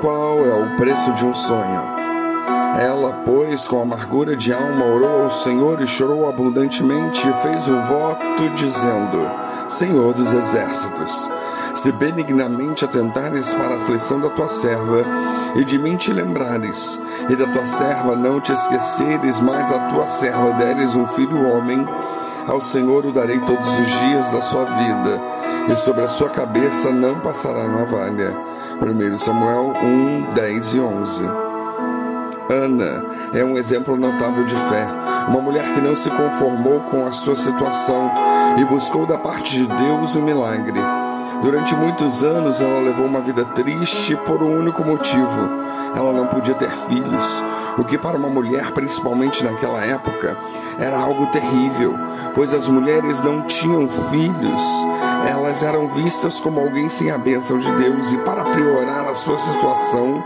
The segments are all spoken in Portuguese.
Qual é o preço de um sonho? Ela, pois, com amargura de alma, orou ao Senhor e chorou abundantemente e fez o voto, dizendo: Senhor dos exércitos, se benignamente atentares para a aflição da tua serva, e de mim te lembrares, e da tua serva não te esqueceres, mas a tua serva deres um filho homem, ao Senhor o darei todos os dias da sua vida, e sobre a sua cabeça não passará navalha. 1 Samuel 1, 10 e 11. Ana é um exemplo notável de fé, uma mulher que não se conformou com a sua situação e buscou da parte de Deus o um milagre. Durante muitos anos ela levou uma vida triste por um único motivo: ela não podia ter filhos, o que para uma mulher, principalmente naquela época, era algo terrível, pois as mulheres não tinham filhos, elas eram vistas como alguém sem a bênção de Deus, e para piorar a sua situação,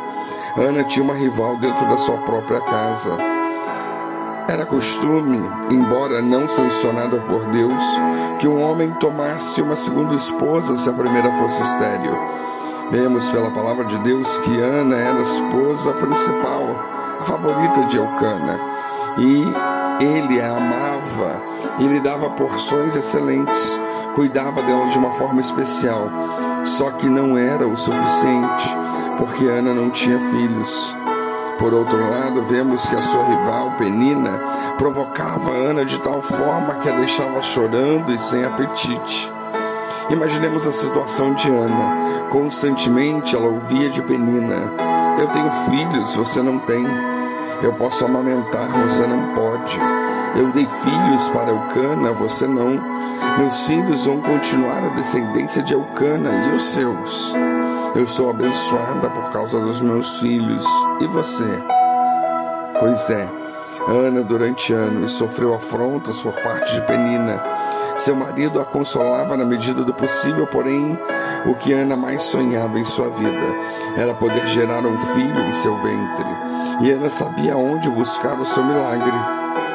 Ana tinha uma rival dentro da sua própria casa. Era costume, embora não sancionado por Deus, que um homem tomasse uma segunda esposa se a primeira fosse estéril. Vemos pela palavra de Deus que Ana era a esposa principal, a favorita de Eucana, e ele a amava e lhe dava porções excelentes, cuidava dela de uma forma especial. Só que não era o suficiente, porque Ana não tinha filhos. Por outro lado, vemos que a sua rival, Penina, provocava Ana de tal forma que a deixava chorando e sem apetite. Imaginemos a situação de Ana. Constantemente ela ouvia de Penina: Eu tenho filhos, você não tem. Eu posso amamentar, você não pode. Eu dei filhos para Eucana, você não. Meus filhos vão continuar a descendência de Eucana e os seus. Eu sou abençoada por causa dos meus filhos. E você? Pois é, Ana, durante anos, sofreu afrontas por parte de Penina. Seu marido a consolava na medida do possível, porém, o que Ana mais sonhava em sua vida era poder gerar um filho em seu ventre. E Ana sabia onde buscar o seu milagre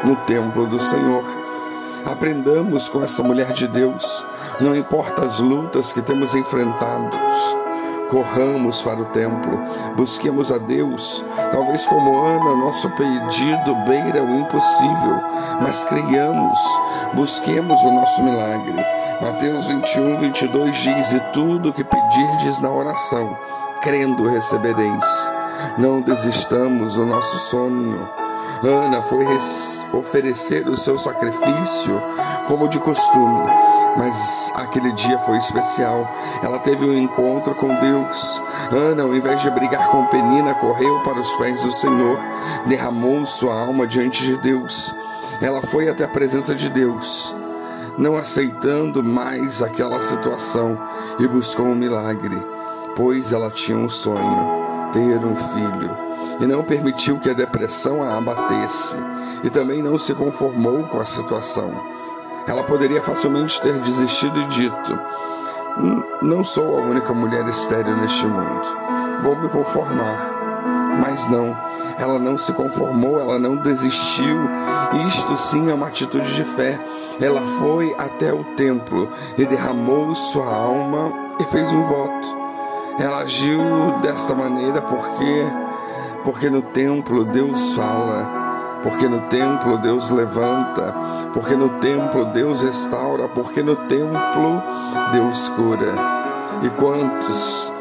no templo do Senhor. Aprendamos com essa mulher de Deus, não importa as lutas que temos enfrentados, corramos para o templo, busquemos a Deus. Talvez como Ana, nosso pedido beira o impossível, mas creiamos, busquemos o nosso milagre. Mateus 21, 22 diz: E tudo o que pedirdes na oração, crendo recebereis. Não desistamos do nosso sonho. Ana foi oferecer o seu sacrifício como de costume mas aquele dia foi especial. Ela teve um encontro com Deus. Ana, ao invés de brigar com Penina, correu para os pés do Senhor, derramou sua alma diante de Deus. Ela foi até a presença de Deus, não aceitando mais aquela situação e buscou um milagre, pois ela tinha um sonho, ter um filho, e não permitiu que a depressão a abatesse, e também não se conformou com a situação ela poderia facilmente ter desistido e dito: Não sou a única mulher estéril neste mundo. Vou me conformar. Mas não, ela não se conformou, ela não desistiu. Isto sim é uma atitude de fé. Ela foi até o templo e derramou sua alma e fez um voto. Ela agiu desta maneira porque porque no templo Deus fala porque no templo Deus levanta, porque no templo Deus restaura, porque no templo Deus cura. E quantos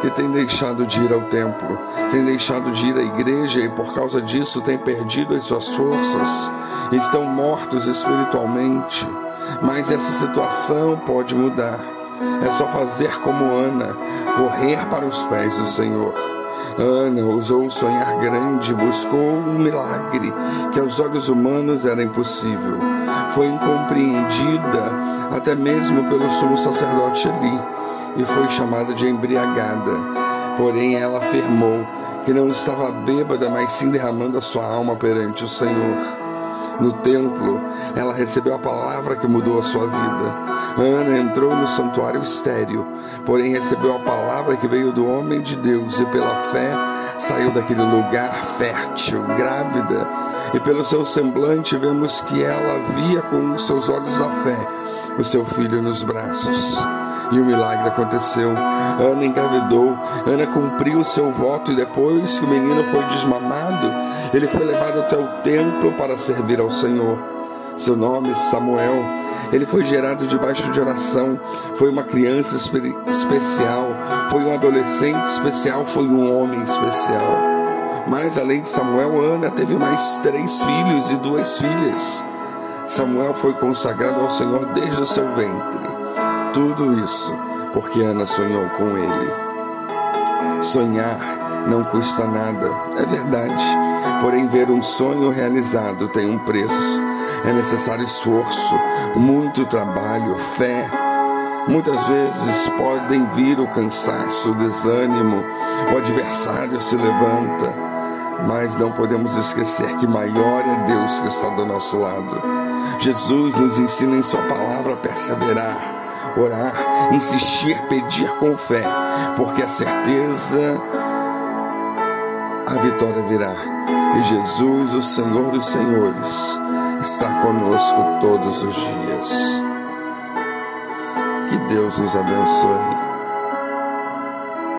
que têm deixado de ir ao templo, têm deixado de ir à igreja e por causa disso têm perdido as suas forças, estão mortos espiritualmente. Mas essa situação pode mudar. É só fazer como Ana, correr para os pés do Senhor. Ana ousou sonhar grande, buscou um milagre que aos olhos humanos era impossível. Foi incompreendida até mesmo pelo sumo sacerdote Eli e foi chamada de embriagada. Porém, ela afirmou que não estava bêbada, mas sim derramando a sua alma perante o Senhor no templo, ela recebeu a palavra que mudou a sua vida. Ana entrou no santuário estéreo, porém recebeu a palavra que veio do homem de Deus e pela fé saiu daquele lugar fértil, grávida. E pelo seu semblante vemos que ela via com os seus olhos da fé o seu filho nos braços. E o milagre aconteceu. Ana engravidou. Ana cumpriu o seu voto e depois que o menino foi desmamado, ele foi levado até o templo para servir ao Senhor. Seu nome, Samuel. Ele foi gerado debaixo de oração. Foi uma criança especial. Foi um adolescente especial. Foi um homem especial. Mas além de Samuel, Ana teve mais três filhos e duas filhas. Samuel foi consagrado ao Senhor desde o seu ventre. Tudo isso porque Ana sonhou com ele. Sonhar não custa nada, é verdade. Porém, ver um sonho realizado tem um preço. É necessário esforço, muito trabalho, fé. Muitas vezes podem vir o cansaço, o desânimo, o adversário se levanta, mas não podemos esquecer que maior é Deus que está do nosso lado. Jesus nos ensina em Sua palavra a perseverar orar, insistir, pedir com fé, porque a certeza a vitória virá. E Jesus, o Senhor dos Senhores, está conosco todos os dias. Que Deus nos abençoe.